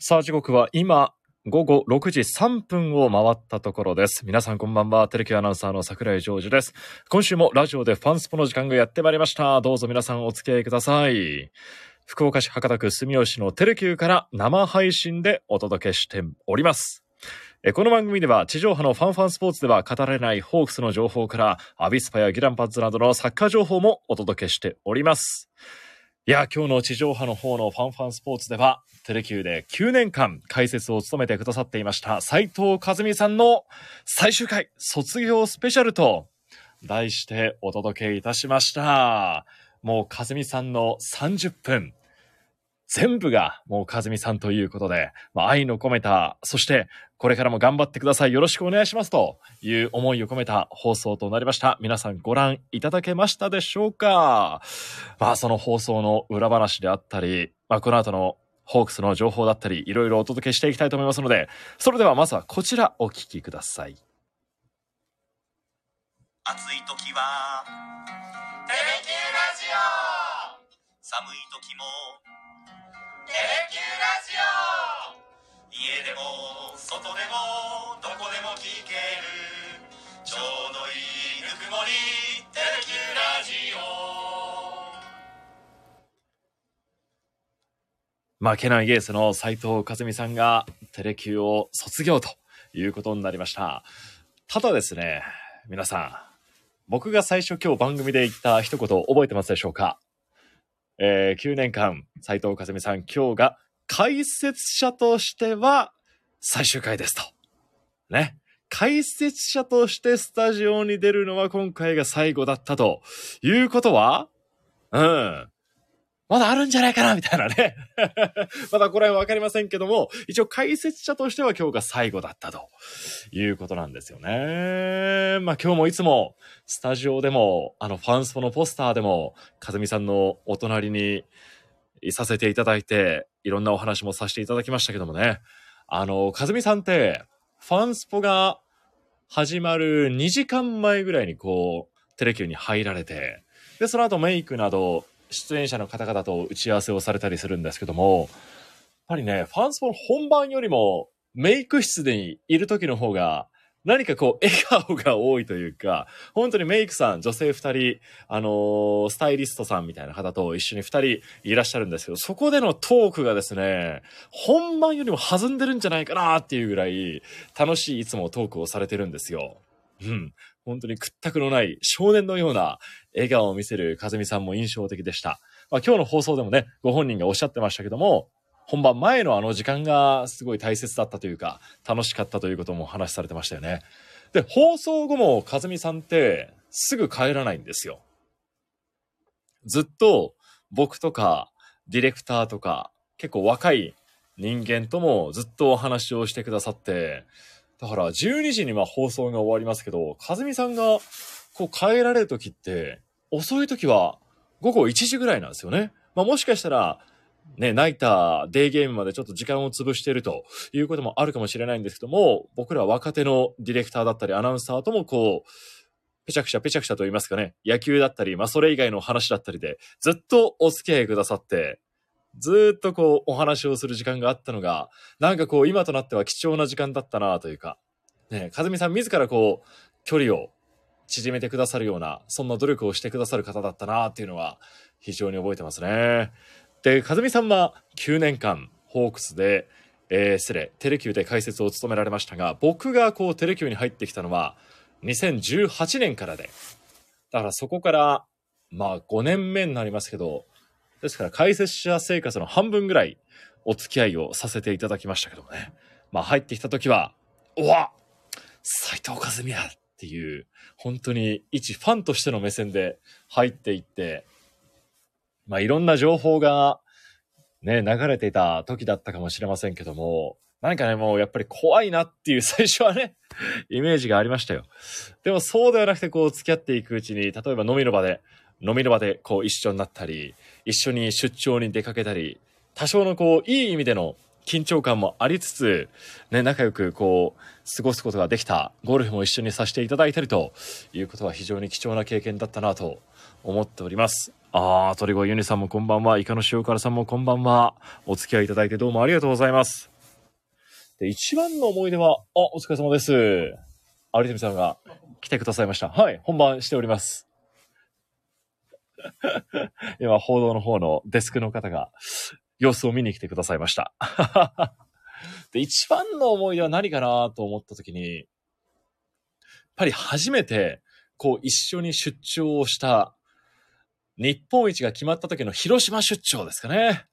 さあ時刻は今午後6時3分を回ったところです。皆さんこんばんは。テレキュアナウンサーの桜井ジョージです。今週もラジオでファンスポの時間がやってまいりました。どうぞ皆さんお付き合いください。福岡市博多区住吉のテレキューから生配信でお届けしております。この番組では地上波のファンファンスポーツでは語られないホークスの情報からアビスパやギランパッツなどのサッカー情報もお届けしております。いや、今日の地上波の方のファンファンスポーツでは、テレキューで9年間解説を務めてくださっていました斎藤和美さんの最終回卒業スペシャルと題してお届けいたしました。もう和美さんの30分。全部がもう和美さんということで、まあ、愛の込めた、そしてこれからも頑張ってください。よろしくお願いしますという思いを込めた放送となりました。皆さんご覧いただけましたでしょうか？まあその放送の裏話であったり、まあこの後のホークスの情報だったり、いろいろお届けしていきたいと思いますので、それではまずはこちらお聞きください。暑い時は「テレキュラジオ」寒い時も「テレキューラジオ」家でも外でもどこでも聞けるちょうどいいぬくもり「テレキューラジオ」負けないエースの斉藤和美さんがテレキューを卒業ということになりました。ただですね、皆さん、僕が最初今日番組で言った一言覚えてますでしょうか？えー9年間、斎藤和美さん今日が解説者としては最終回ですと。ね。解説者としてスタジオに出るのは今回が最後だったということはうん。まだあるんじゃないかなみたいなね。まだこれはわかりませんけども、一応解説者としては今日が最後だったということなんですよね。まあ今日もいつもスタジオでも、あのファンスポのポスターでも、かずみさんのお隣にいさせていただいて、いろんなお話もさせていただきましたけどもね。あの、かずみさんって、ファンスポが始まる2時間前ぐらいにこう、テレキューに入られて、で、その後メイクなど、出演者の方々と打ち合わせをされたりするんですけども、やっぱりね、ファンスポの本番よりも、メイク室にいる時の方が、何かこう、笑顔が多いというか、本当にメイクさん、女性二人、あのースタイリストさんみたいな方と一緒に二人いらっしゃるんですけど、そこでのトークがですね、本番よりも弾んでるんじゃないかなっていうぐらい、楽しいいつもトークをされてるんですよ。うん。本当に屈託のない少年のような笑顔を見せる和美さんも印象的でした。まあ、今日の放送でもね、ご本人がおっしゃってましたけども、本番前のあの時間がすごい大切だったというか、楽しかったということもお話しされてましたよね。で、放送後も和美さんってすぐ帰らないんですよ。ずっと僕とかディレクターとか結構若い人間ともずっとお話をしてくださって、だから12時には放送が終わりますけど、和美さんがこう帰られる時って、遅い時は午後1時ぐらいなんですよね。まあもしかしたら、ね、ナイター、デイゲームまでちょっと時間を潰しているということもあるかもしれないんですけども、僕ら若手のディレクターだったりアナウンサーともこう、ぺちゃくちゃぺちゃくちゃと言いますかね、野球だったり、まあそれ以外の話だったりで、ずっとお付き合いくださって、ずっとこうお話をする時間があったのが、なんかこう今となっては貴重な時間だったなというか、ね、和美さん自らこう、距離を縮めてくださるような、そんな努力をしてくださる方だったなっていうのは非常に覚えてますね。で、和美さんは9年間、ホークスで、えー、失礼、テレキューで解説を務められましたが、僕がこうテレキューに入ってきたのは2018年からで、だからそこから、まあ5年目になりますけど、ですから解説者生活の半分ぐらいお付き合いをさせていただきましたけどもね。まあ入ってきた時は、うわ斉藤和美やっていう、本当に一ファンとしての目線で入っていって、まあいろんな情報がね、流れていた時だったかもしれませんけども、何かね、もうやっぱり怖いなっていう 最初はね、イメージがありましたよ。でもそうではなくてこう付き合っていくうちに、例えば飲みの場で、飲みの場でこう一緒になったり、一緒に出張に出かけたり、多少のこういい意味での緊張感もありつつ、ね、仲良くこう、過ごすことができた、ゴルフも一緒にさせていただいたりということは非常に貴重な経験だったなと思っております。あー、鳥越ユニさんもこんばんは。イカの塩辛さんもこんばんは。お付き合いいただいてどうもありがとうございます。で、一番の思い出は、あ、お疲れ様です。有富さんが来てくださいました。はい、本番しております。今、報道の方のデスクの方が様子を見に来てくださいました。で、一番の思い出は何かなと思った時に、やっぱり初めて、こう一緒に出張をした日本一が決まった時の広島出張ですかね。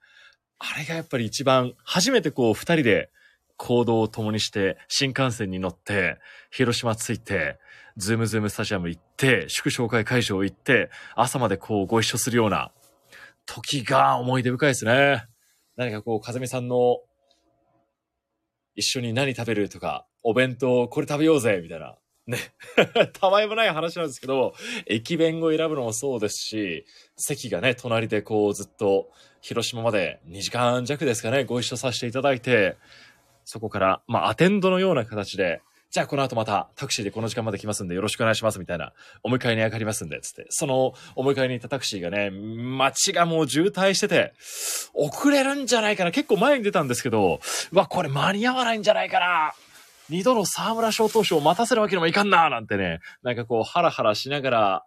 あれがやっぱり一番、初めてこう二人で行動を共にして、新幹線に乗って、広島着いて、ズームズームスタジアム行って、祝勝会会場行って、朝までこうご一緒するような時が思い出深いですね。何かこう、風見さんの一緒に何食べるとか、お弁当これ食べようぜみたいな。ね。たわいもない話なんですけど、駅弁を選ぶのもそうですし、席がね、隣でこうずっと広島まで2時間弱ですかね、ご一緒させていただいて、そこから、まあアテンドのような形で、じゃあこの後またタクシーでこの時間まで来ますんでよろしくお願いしますみたいな、お迎えに上がりますんで、つって。そのお迎えに行ったタクシーがね、街がもう渋滞してて、遅れるんじゃないかな。結構前に出たんですけど、うわ、これ間に合わないんじゃないかな。二度の沢村賞投手を待たせるわけにもいかんななんてね、なんかこうハラハラしながら、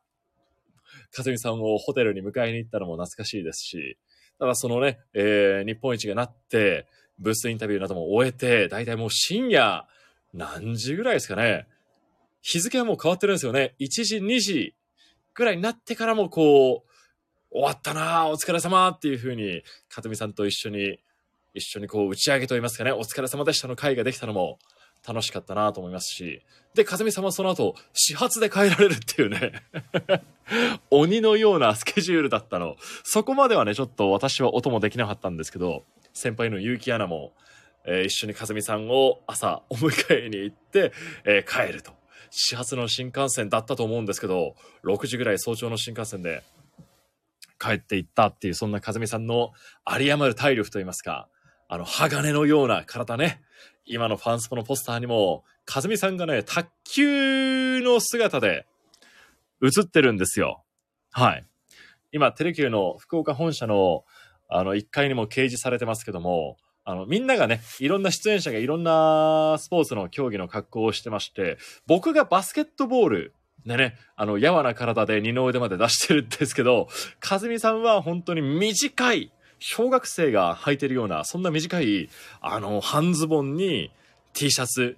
かずみさんをホテルに迎えに行ったのも懐かしいですし、ただそのね、えー、日本一がなって、ブースインタビューなども終えて、だいたいもう深夜、何時ぐらいですかね。日付はもう変わってるんですよね。1時、2時ぐらいになってからもこう、終わったなあお疲れ様っていう風に、かずみさんと一緒に、一緒にこう打ち上げと言いますかね、お疲れ様でしたの会ができたのも楽しかったなぁと思いますし、で、かずみさんはその後、始発で帰られるっていうね、鬼のようなスケジュールだったの。そこまではね、ちょっと私は音もできなかったんですけど、先輩の結城アナも、えー一緒にかずみさんを朝お迎えに行って、えー帰ると。始発の新幹線だったと思うんですけど、6時ぐらい早朝の新幹線で帰っていったっていう、そんなかずみさんの有り余る体力といいますか、あの、鋼のような体ね。今のファンスポのポスターにも、かずみさんがね、卓球の姿で映ってるんですよ。はい。今、テレキューの福岡本社の、あの、1階にも掲示されてますけども、あの、みんながね、いろんな出演者がいろんなスポーツの競技の格好をしてまして、僕がバスケットボールでね、あの、やわな体で二の腕まで出してるんですけど、かずみさんは本当に短い、小学生が履いてるような、そんな短い、あの、半ズボンに T シャツ。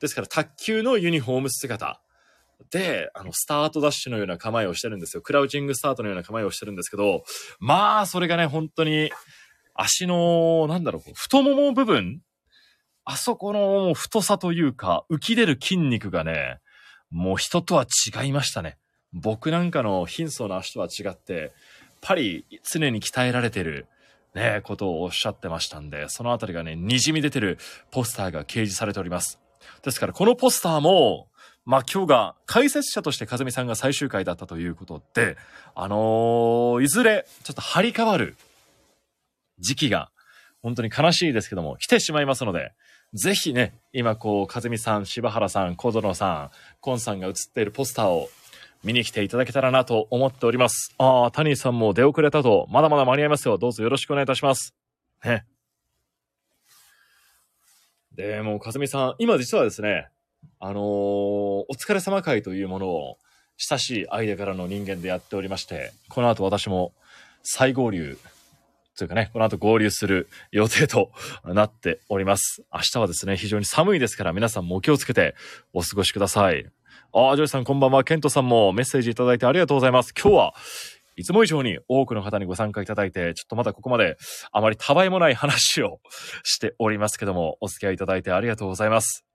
ですから、卓球のユニフォーム姿。で、あの、スタートダッシュのような構えをしてるんですよ。クラウチングスタートのような構えをしてるんですけど、まあ、それがね、本当に、足の、なんだろう、太もも部分あそこの太さというか、浮き出る筋肉がね、もう人とは違いましたね。僕なんかの貧相な足とは違って、やっぱり常に鍛えられてる、ね、ことをおっしゃってましたんで、そのあたりがね、滲み出てるポスターが掲示されております。ですから、このポスターも、まあ今日が解説者として風見さんが最終回だったということで、あのーいずれちょっと張り替わる時期が本当に悲しいですけども、来てしまいますので、ぜひね、今こう、風見さん、柴原さん、小園さん、コンさんが写っているポスターを見に来ていただけたらなと思っております。ああ、タニーさんも出遅れたと、まだまだ間に合いますよ。どうぞよろしくお願いいたします。ね。で、もう、かずみさん、今実はですね、あのーお疲れ様会というものを、親しい間柄の人間でやっておりまして、この後私も再合流、というかね、この後合流する予定となっております。明日はですね、非常に寒いですから、皆さんもお気をつけてお過ごしください。ああ、ジョイさんこんばんは。ケントさんもメッセージいただいてありがとうございます。今日はいつも以上に多くの方にご参加いただいて、ちょっとまだここまであまりたわいもない話をしておりますけども、お付き合いいただいてありがとうございます。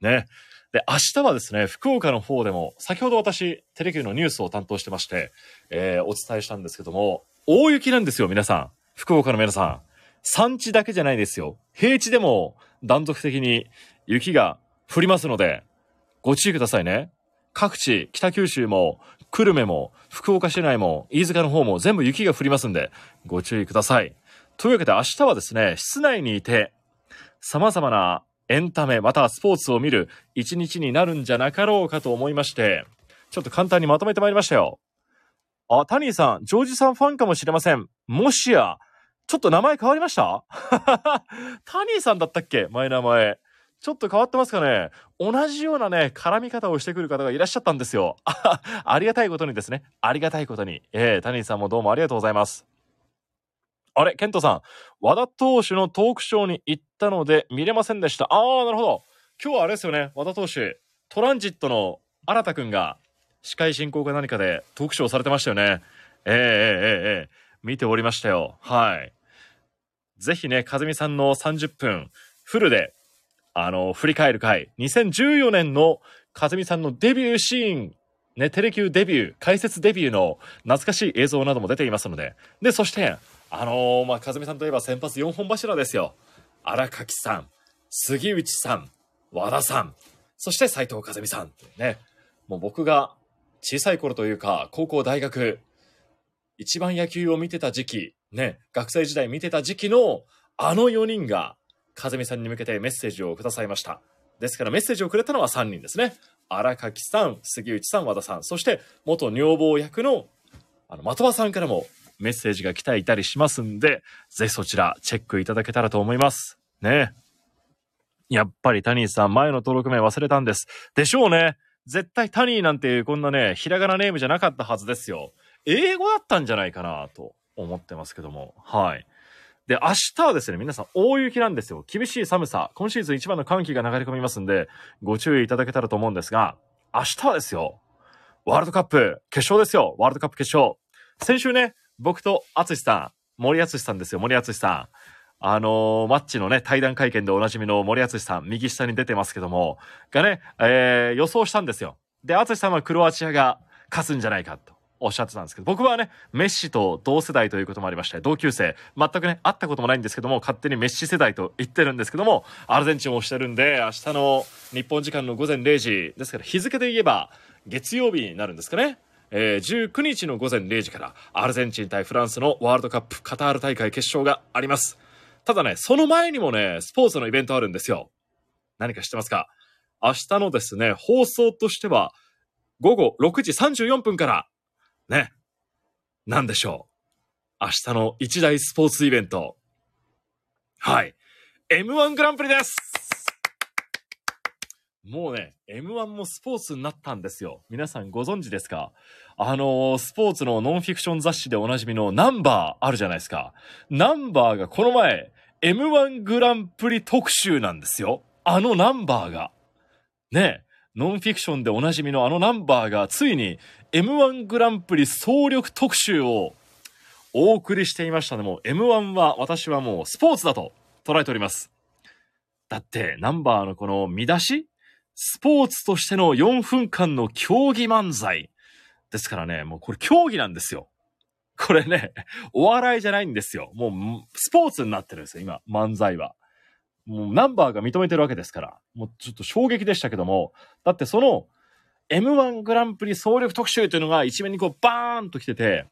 ね。で、明日はですね、福岡の方でも、先ほど私、テレビのニュースを担当してまして、えーお伝えしたんですけども、大雪なんですよ、皆さん。福岡の皆さん。山地だけじゃないですよ。平地でも断続的に雪が降りますので、ご注意くださいね。各地、北九州も、久留米も、福岡市内も、飯塚の方も全部雪が降りますんで、ご注意ください。というわけで明日はですね、室内にいて、様々なエンタメ、またはスポーツを見る一日になるんじゃなかろうかと思いまして、ちょっと簡単にまとめてまいりましたよ。あ、タニーさん、ジョージさんファンかもしれません。もしや、ちょっと名前変わりました？タニーさんだったっけ？前名前。ちょっと変わってますかね？同じようなね、絡み方をしてくる方がいらっしゃったんですよ。ありがたいことにですね。ありがたいことに。えー、タニーさんもどうもありがとうございます。あれ、ケントさん、和田投手のトークショーに行ったので見れませんでした。あー、なるほど。今日はあれですよね、和田投手、トランジットの新田くんが司会進行か何かでトークショーされてましたよね。えー、えー、えー、え、見ておりましたよ。はい。ぜひね、かずみさんの30分、フルで、あの、振り返る回、2014年のかずみさんのデビューシーン、ね、テレキューデビュー、解説デビューの懐かしい映像なども出ていますので、で、そして、あのー、まあ、かずみさんといえば先発4本柱ですよ。荒垣さん、杉内さん、和田さん、そして斉藤和美さん。ね。もう僕が小さい頃というか、高校、大学、一番野球を見てた時期、ね、学生時代見てた時期のあの4人が、風見さんに向けてメッセージをくださいました。ですからメッセージをくれたのは3人ですね。荒垣さん、杉内さん、和田さん、そして元女房役のあの的場さんからもメッセージが来ていたりしますんで、ぜひそちらチェックいただけたらと思います。ね。やっぱりタニーさん、前の登録名忘れたんです。でしょうね。絶対タニーなんていうこんなね、ひらがなネームじゃなかったはずですよ。英語だったんじゃないかなと思ってますけども。はい。で、明日はですね、皆さん大雪なんですよ。厳しい寒さ。今シーズン一番の寒気が流れ込みますんで、ご注意いただけたらと思うんですが、明日はですよ、ワールドカップ決勝ですよ。ワールドカップ決勝。先週ね、僕と淳さん、森淳さんですよ、森淳さん。あのー、マッチのね、対談会見でおなじみの森敦さん、右下に出てますけども、がね、えー、予想したんですよ。で、敦さんはクロアチアが勝つんじゃないかと。おっしゃってたんですけど、僕はね、メッシと同世代ということもありまして、同級生、全くね、会ったこともないんですけども、勝手にメッシ世代と言ってるんですけども、アルゼンチンをしてるんで、明日の日本時間の午前0時、ですから日付で言えば、月曜日になるんですかね。えー、19日の午前0時から、アルゼンチン対フランスのワールドカップカタール大会決勝があります。ただね、その前にもね、スポーツのイベントあるんですよ。何か知ってますか？明日のですね、放送としては、午後6時34分から、ね、なんでしょう。明日の一大スポーツイベント。はい。M1 グランプリですもうね、M1 もスポーツになったんですよ。皆さんご存知ですか？あのー、スポーツのノンフィクション雑誌でおなじみのナンバーあるじゃないですか。ナンバーがこの前、M1 グランプリ特集なんですよ。あのナンバーが。ねノンフィクションでおなじみのあのナンバーがついに M1 グランプリ総力特集をお送りしていましたね。もう M1 は私はもうスポーツだと捉えております。だってナンバーのこの見出しスポーツとしての4分間の競技漫才。ですからね、もうこれ競技なんですよ。これね、お笑いじゃないんですよ。もう、スポーツになってるんですよ、今、漫才は。もう、ナンバーが認めてるわけですから。もう、ちょっと衝撃でしたけども、だってその、M1 グランプリ総力特集というのが一面にこう、バーンと来てて、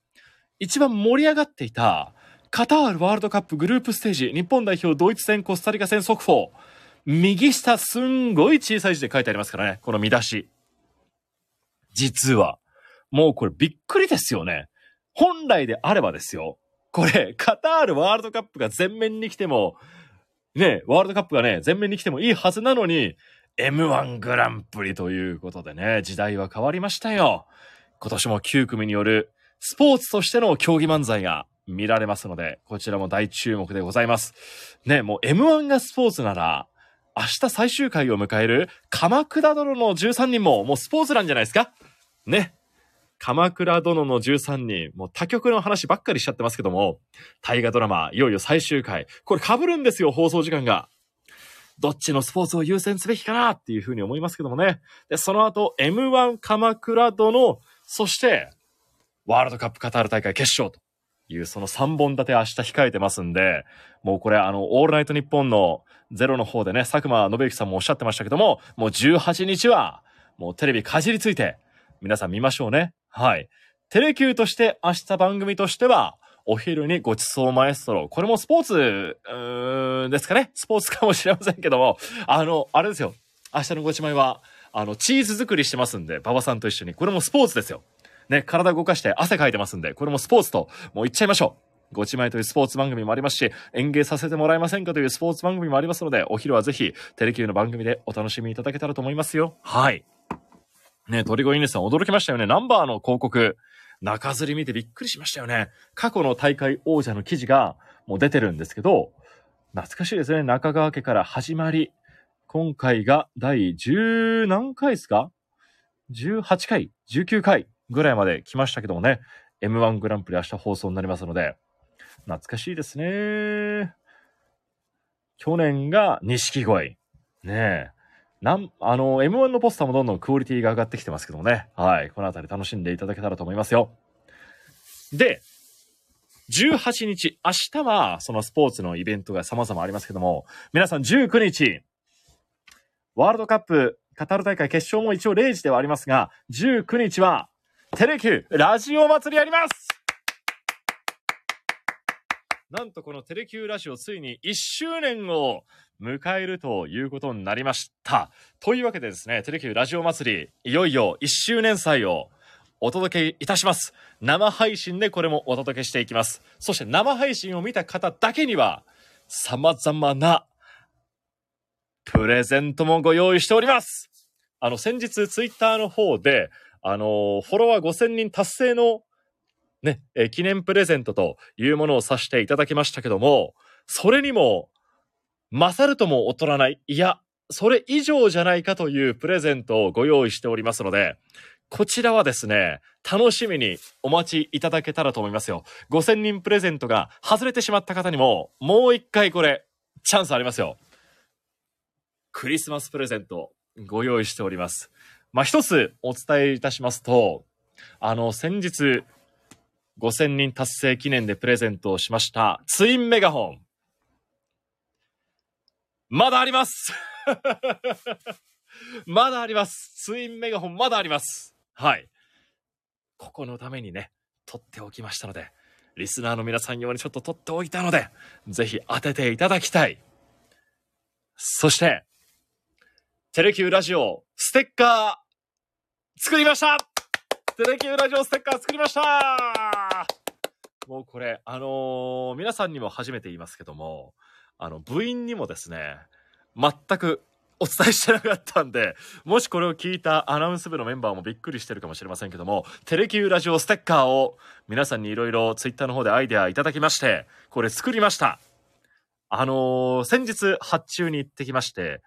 一番盛り上がっていた、カタールワールドカップグループステージ、日本代表ドイツ戦、コスタリカ戦速報。右下すんごい小さい字で書いてありますからね、この見出し。実は、もうこれびっくりですよね。本来であればですよ。これ、カタールワールドカップが全面に来ても、ね、ワールドカップがね、全面に来てもいいはずなのに、M1 グランプリということでね、時代は変わりましたよ。今年も9組によるスポーツとしての競技漫才が見られますので、こちらも大注目でございます。ね、もう M1 がスポーツなら、明日最終回を迎える鎌倉殿の13人ももうスポーツなんじゃないですかね。鎌倉殿の13人、もう他局の話ばっかりしちゃってますけども、大河ドラマ、いよいよ最終回。これ被るんですよ、放送時間が。どっちのスポーツを優先すべきかなっていうふうに思いますけどもね。で、その後、M1 鎌倉殿、そして、ワールドカップカタール大会決勝という、その3本立て明日控えてますんで、もうこれあの、オールナイトニッポンのゼロの方でね、佐久間信之さんもおっしゃってましたけども、もう18日は、もうテレビかじりついて、皆さん見ましょうね。はい。テレキューとして明日番組としては、お昼にごちそうマエストロ。これもスポーツ、うーんですかね。スポーツかもしれませんけども、あの、あれですよ。明日のごちまいは、あの、チーズ作りしてますんで、馬場さんと一緒に。これもスポーツですよ。ね、体動かして汗かいてますんで、これもスポーツと、もう言っちゃいましょう。ごちまいというスポーツ番組もありますし、演芸させてもらえませんかというスポーツ番組もありますので、お昼はぜひ、テレキューの番組でお楽しみいただけたらと思いますよ。はい。ね、鳥越イネさん驚きましたよね。ナンバーの広告。中吊り見てびっくりしましたよね。過去の大会王者の記事がもう出てるんですけど、懐かしいですね。中川家から始まり、今回が第10何回ですか ?18 回、19回ぐらいまで来ましたけどもね。M1 グランプリ明日放送になりますので、懐かしいですね。去年が錦鯉。ねえ。なん、あの、M1 のポスターもどんどんクオリティが上がってきてますけどもね。はい。このあたり楽しんでいただけたらと思いますよ。で、18日、明日はそのスポーツのイベントが様々ありますけども、皆さん19日、ワールドカップカタール大会決勝も一応0時ではありますが、19日はテレキューラジオ祭りやりますなんとこのテレキューラジオついに1周年を迎えるということになりました。というわけでですね、テレキューラジオ祭り、いよいよ1周年祭をお届けいたします。生配信でこれもお届けしていきます。そして生配信を見た方だけには、様々なプレゼントもご用意しております。あの、先日ツイッターの方で、あの、フォロワー5000人達成のね、えー記念プレゼントというものをさせていただきましたけども、それにも勝るとも劣らない、いや、それ以上じゃないかというプレゼントをご用意しておりますので、こちらはですね、楽しみにお待ちいただけたらと思いますよ。5000人プレゼントが外れてしまった方にも、もう一回これ、チャンスありますよ。クリスマスプレゼントご用意しております。まあ、一つお伝えいたしますと、あの、先日、5000人達成記念でプレゼントをしましたツインメガホン。まだあります まだありますツインメガホンまだありますはい。ここのためにね、取っておきましたので、リスナーの皆さん用にちょっと取っておいたので、ぜひ当てていただきたい。そして、テレキューラジオステッカー作りましたテレキューラジオステッカー作りましたもうこれ、あのー皆さんにも初めて言いますけども、あの、部員にもですね、全くお伝えしてなかったんで、もしこれを聞いたアナウンス部のメンバーもびっくりしてるかもしれませんけども、テレキューラジオステッカーを皆さんにいろいろツイッターの方でアイデアいただきまして、これ作りました。あのー先日発注に行ってきまして、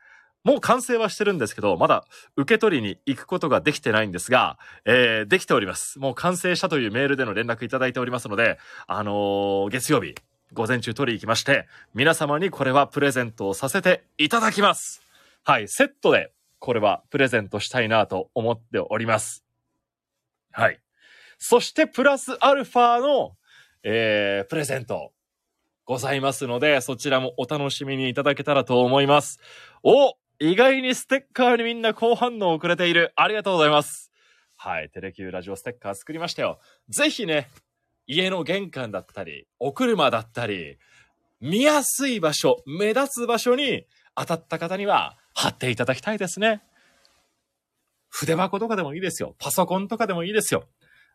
もう完成はしてるんですけど、まだ受け取りに行くことができてないんですが、えーできております。もう完成したというメールでの連絡いただいておりますので、あのー月曜日、午前中取り行きまして、皆様にこれはプレゼントをさせていただきます。はい、セットでこれはプレゼントしたいなと思っております。はい。そしてプラスアルファの、えープレゼントございますので、そちらもお楽しみにいただけたらと思います。お意外にステッカーにみんな好反応をくれている。ありがとうございます。はい、テレキューラジオステッカー作りましたよ。ぜひね、家の玄関だったり、お車だったり、見やすい場所、目立つ場所に当たった方には貼っていただきたいですね。筆箱とかでもいいですよ。パソコンとかでもいいですよ。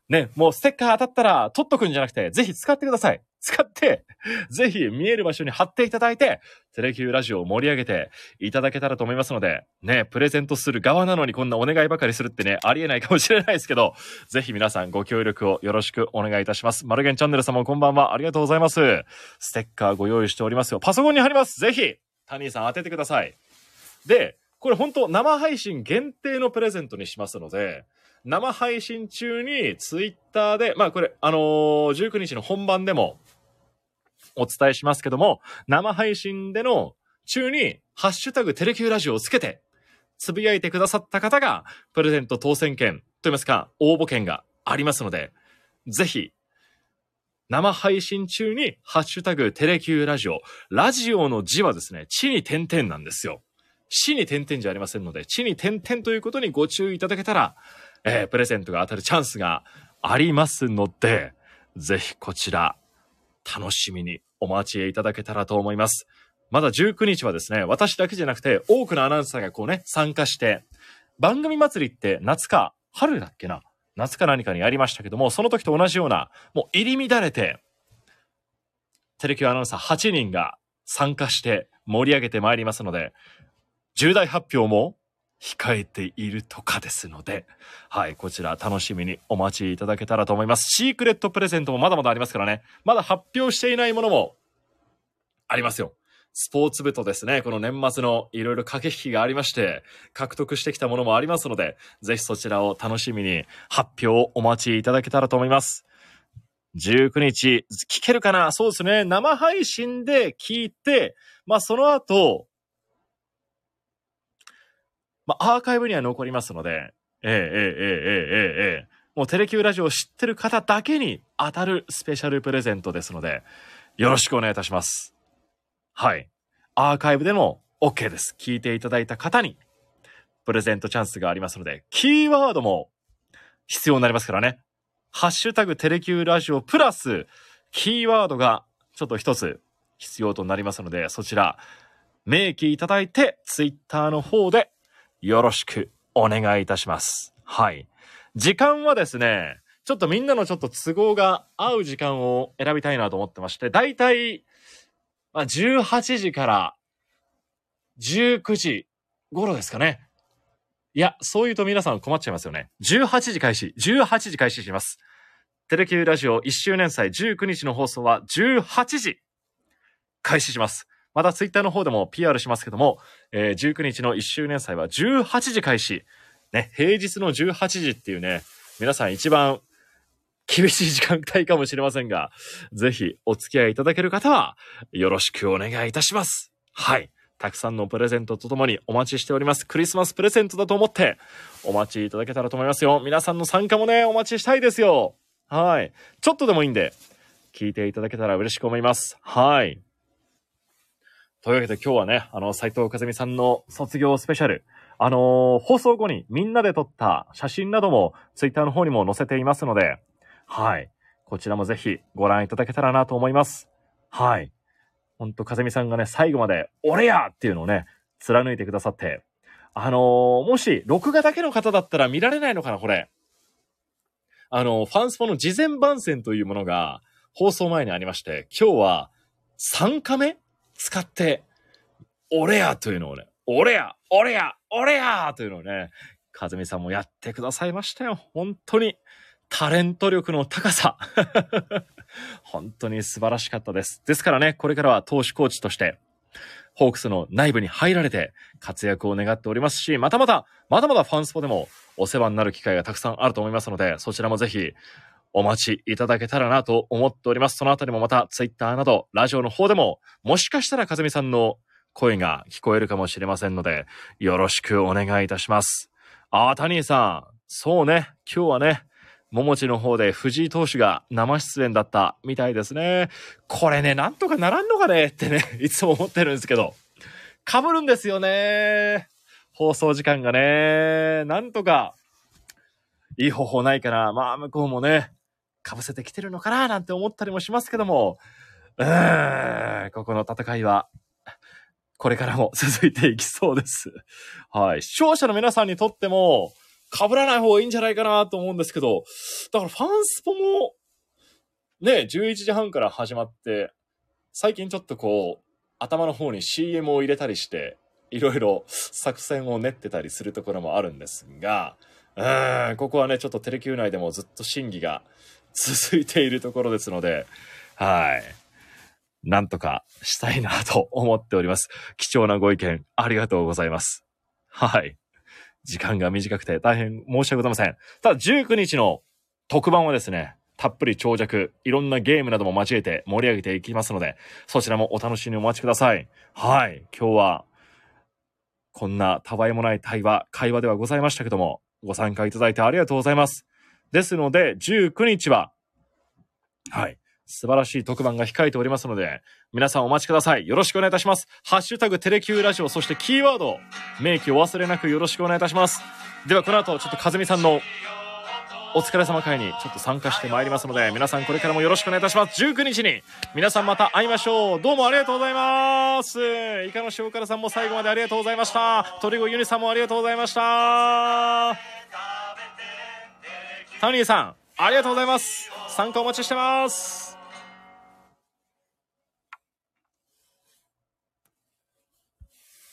ね、もうステッカー当たったら取っとくんじゃなくて、ぜひ使ってください。使って、ぜひ見える場所に貼っていただいて、テレキューラジオを盛り上げていただけたらと思いますので、ね、プレゼントする側なのにこんなお願いばかりするってね、ありえないかもしれないですけど、ぜひ皆さんご協力をよろしくお願いいたします。マルゲンチャンネル様こんばんは。ありがとうございます。ステッカーご用意しておりますよ。パソコンに貼ります。ぜひ、タニーさん当ててください。で、これ本当生配信限定のプレゼントにしますので、生配信中にツイッターで、まあこれ、あのー19日の本番でもお伝えしますけども、生配信での中に、ハッシュタグテレキューラジオをつけて、つぶやいてくださった方が、プレゼント当選券といいますか、応募券がありますので、ぜひ、生配信中に、ハッシュタグテレキューラジオ、ラジオの字はですね、地に点々なんですよ。死に点々じゃありませんので、地に点々ということにご注意いただけたら、えープレゼントが当たるチャンスがありますので、ぜひこちら、楽しみにお待ちいただけたらと思います。まだ19日はですね、私だけじゃなくて、多くのアナウンサーがこうね、参加して、番組祭りって夏か春だっけな？夏か何かにやりましたけども、その時と同じような、もう入り乱れて、テレキューアナウンサー8人が参加して盛り上げてまいりますので、重大発表も控えているとかですので、はい、こちら楽しみにお待ちいただけたらと思います。シークレットプレゼントもまだまだありますからね、まだ発表していないものもありますよ。スポーツ部とですね、この年末のいろいろ駆け引きがありまして、獲得してきたものもありますので、ぜひそちらを楽しみに発表をお待ちいただけたらと思います。19日、聞けるかな？そうですね。生配信で聞いて、まあその後、まあアーカイブには残りますので、えええええええええもうテレキューラジオを知ってる方だけに当たるスペシャルプレゼントですので、よろしくお願いいたします。はい。アーカイブでも OK です。聞いていただいた方にプレゼントチャンスがありますので、キーワードも必要になりますからね。ハッシュタグテレキューラジオプラスキーワードがちょっと一つ必要となりますので、そちら明記いただいてツイッターの方でよろしくお願いいたします。はい。時間はですね、ちょっとみんなのちょっと都合が合う時間を選びたいなと思ってまして、だいたいまあ、18時から19時頃ですかね。いや、そう言うと皆さん困っちゃいますよね。18時開始、18時開始します。テレキューラジオ1周年祭19日の放送は18時開始します。またツイッターの方でも PR しますけども、えー19日の1周年祭は18時開始。ね、平日の18時っていうね、皆さん一番厳しい時間帯かもしれませんが、ぜひお付き合いいただける方はよろしくお願いいたします。はい。たくさんのプレゼントとともにお待ちしております。クリスマスプレゼントだと思ってお待ちいただけたらと思いますよ。皆さんの参加もね、お待ちしたいですよ。はい。ちょっとでもいいんで、聞いていただけたら嬉しく思います。はい。というわけで今日はね、あの、斉藤和美さんの卒業スペシャル、あのー放送後にみんなで撮った写真などもツイッターの方にも載せていますので、はい。こちらもぜひご覧いただけたらなと思います。はい。ほんと、風見さんがね、最後まで、俺やっていうのをね、貫いてくださって。あのーもし、録画だけの方だったら見られないのかな、これ。あのーファンスポの事前番宣というものが放送前にありまして、今日は3カメ使って、俺やというのをね、俺や俺や俺やというのをね、風見さんもやってくださいましたよ。本当に。タレント力の高さ。本当に素晴らしかったです。ですからね、これからは投手コーチとして、ホークスの内部に入られて活躍を願っておりますし、またまた、まだまだファンスポでもお世話になる機会がたくさんあると思いますので、そちらもぜひお待ちいただけたらなと思っております。そのあたりもまたツイッターなど、ラジオの方でも、もしかしたら風見さんの声が聞こえるかもしれませんので、よろしくお願いいたします。ああ、タニーさん、そうね、今日はね、桃地の方で藤井投手が生出演だったみたいですね。これね、なんとかならんのかね？ってね、いつも思ってるんですけど、被るんですよね。放送時間がね、なんとか、いい方法ないかな。まあ、向こうもね、被せてきてるのかななんて思ったりもしますけども、うーん、ここの戦いは、これからも 続いていきそうです。はい。視聴者の皆さんにとっても、被らない方がいいんじゃないかなと思うんですけど、だからファンスポも、ね、11時半から始まって、最近ちょっとこう、頭の方に CM を入れたりして、いろいろ作戦を練ってたりするところもあるんですが、うーん、ここはね、ちょっとテレキュー内でもずっと審議が続いているところですので、はい。なんとかしたいなと思っております。貴重なご意見ありがとうございます。はい。時間が短くて大変申し訳ございません。ただ19日の特番はですね、たっぷり長尺、いろんなゲームなども交えて盛り上げていきますので、そちらもお楽しみにお待ちください。はい。今日は、こんなたわいもない対話、会話ではございましたけども、ご参加いただいてありがとうございます。ですので、19日は、はい。素晴らしい特番が控えておりますので、皆さんお待ちください。よろしくお願いいたします。ハッシュタグテレキューラジオ、そしてキーワード、明記お忘れなくよろしくお願いいたします。ではこの後、ちょっとかずみさんのお疲れ様会にちょっと参加してまいりますので、皆さんこれからもよろしくお願いいたします。19日に皆さんまた会いましょう。どうもありがとうございます。イカの塩辛さんも最後までありがとうございました。鳥越ユニさんもありがとうございました。タウニーさん、ありがとうございます。参加お待ちしてます。